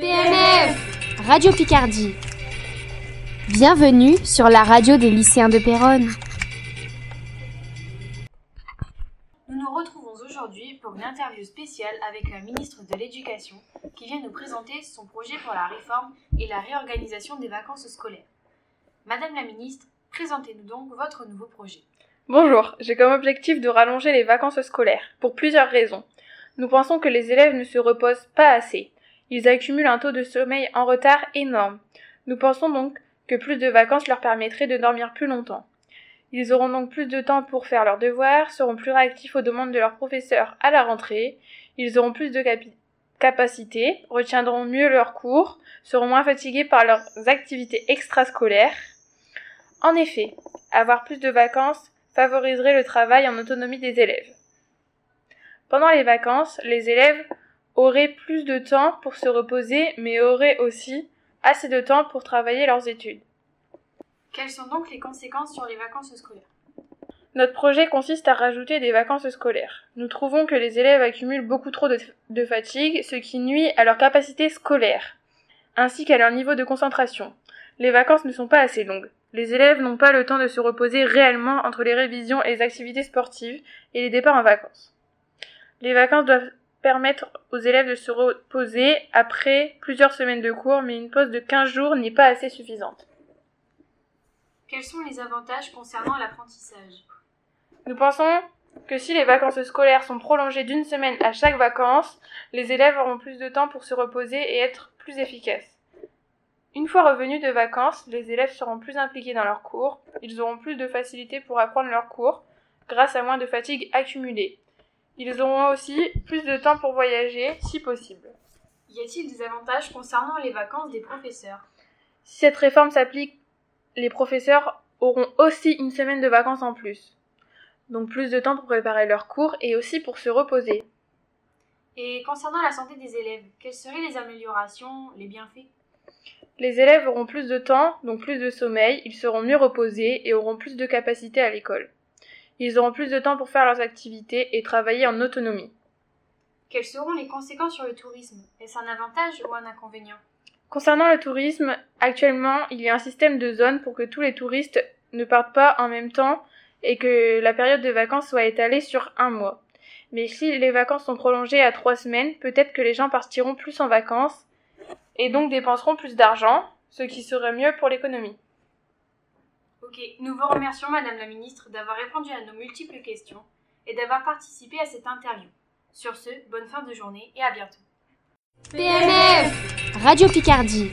PNF Radio Picardie. Bienvenue sur la radio des lycéens de Péronne. Nous nous retrouvons aujourd'hui pour une interview spéciale avec la ministre de l'Éducation qui vient nous présenter son projet pour la réforme et la réorganisation des vacances scolaires. Madame la ministre, présentez-nous donc votre nouveau projet. Bonjour, j'ai comme objectif de rallonger les vacances scolaires, pour plusieurs raisons. Nous pensons que les élèves ne se reposent pas assez. Ils accumulent un taux de sommeil en retard énorme. Nous pensons donc que plus de vacances leur permettraient de dormir plus longtemps. Ils auront donc plus de temps pour faire leurs devoirs, seront plus réactifs aux demandes de leurs professeurs à la rentrée, ils auront plus de capacités, retiendront mieux leurs cours, seront moins fatigués par leurs activités extrascolaires. En effet, avoir plus de vacances favoriserait le travail en autonomie des élèves. Pendant les vacances, les élèves auraient plus de temps pour se reposer, mais auraient aussi assez de temps pour travailler leurs études. Quelles sont donc les conséquences sur les vacances scolaires? Notre projet consiste à rajouter des vacances scolaires. Nous trouvons que les élèves accumulent beaucoup trop de, de fatigue, ce qui nuit à leur capacité scolaire, ainsi qu'à leur niveau de concentration. Les vacances ne sont pas assez longues. Les élèves n'ont pas le temps de se reposer réellement entre les révisions et les activités sportives et les départs en vacances. Les vacances doivent permettre aux élèves de se reposer après plusieurs semaines de cours, mais une pause de 15 jours n'est pas assez suffisante. Quels sont les avantages concernant l'apprentissage? Nous pensons que si les vacances scolaires sont prolongées d'une semaine à chaque vacances, les élèves auront plus de temps pour se reposer et être plus efficaces. Une fois revenus de vacances, les élèves seront plus impliqués dans leurs cours, ils auront plus de facilité pour apprendre leurs cours, grâce à moins de fatigue accumulée. Ils auront aussi plus de temps pour voyager, si possible. Y a-t-il des avantages concernant les vacances des professeurs? Si cette réforme s'applique, les professeurs auront aussi une semaine de vacances en plus. Donc plus de temps pour préparer leurs cours et aussi pour se reposer. Et concernant la santé des élèves, quelles seraient les améliorations, les bienfaits? Les élèves auront plus de temps, donc plus de sommeil, ils seront mieux reposés et auront plus de capacité à l'école. Ils auront plus de temps pour faire leurs activités et travailler en autonomie. Quelles seront les conséquences sur le tourisme? Est-ce un avantage ou un inconvénient? Concernant le tourisme, actuellement, il y a un système de zones pour que tous les touristes ne partent pas en même temps et que la période de vacances soit étalée sur un mois. Mais si les vacances sont prolongées à trois semaines, peut-être que les gens partiront plus en vacances et donc dépenseront plus d'argent, ce qui serait mieux pour l'économie. Ok, nous vous remercions Madame la Ministre d'avoir répondu à nos multiples questions et d'avoir participé à cette interview. Sur ce, bonne fin de journée et à bientôt. PNF Radio Picardie.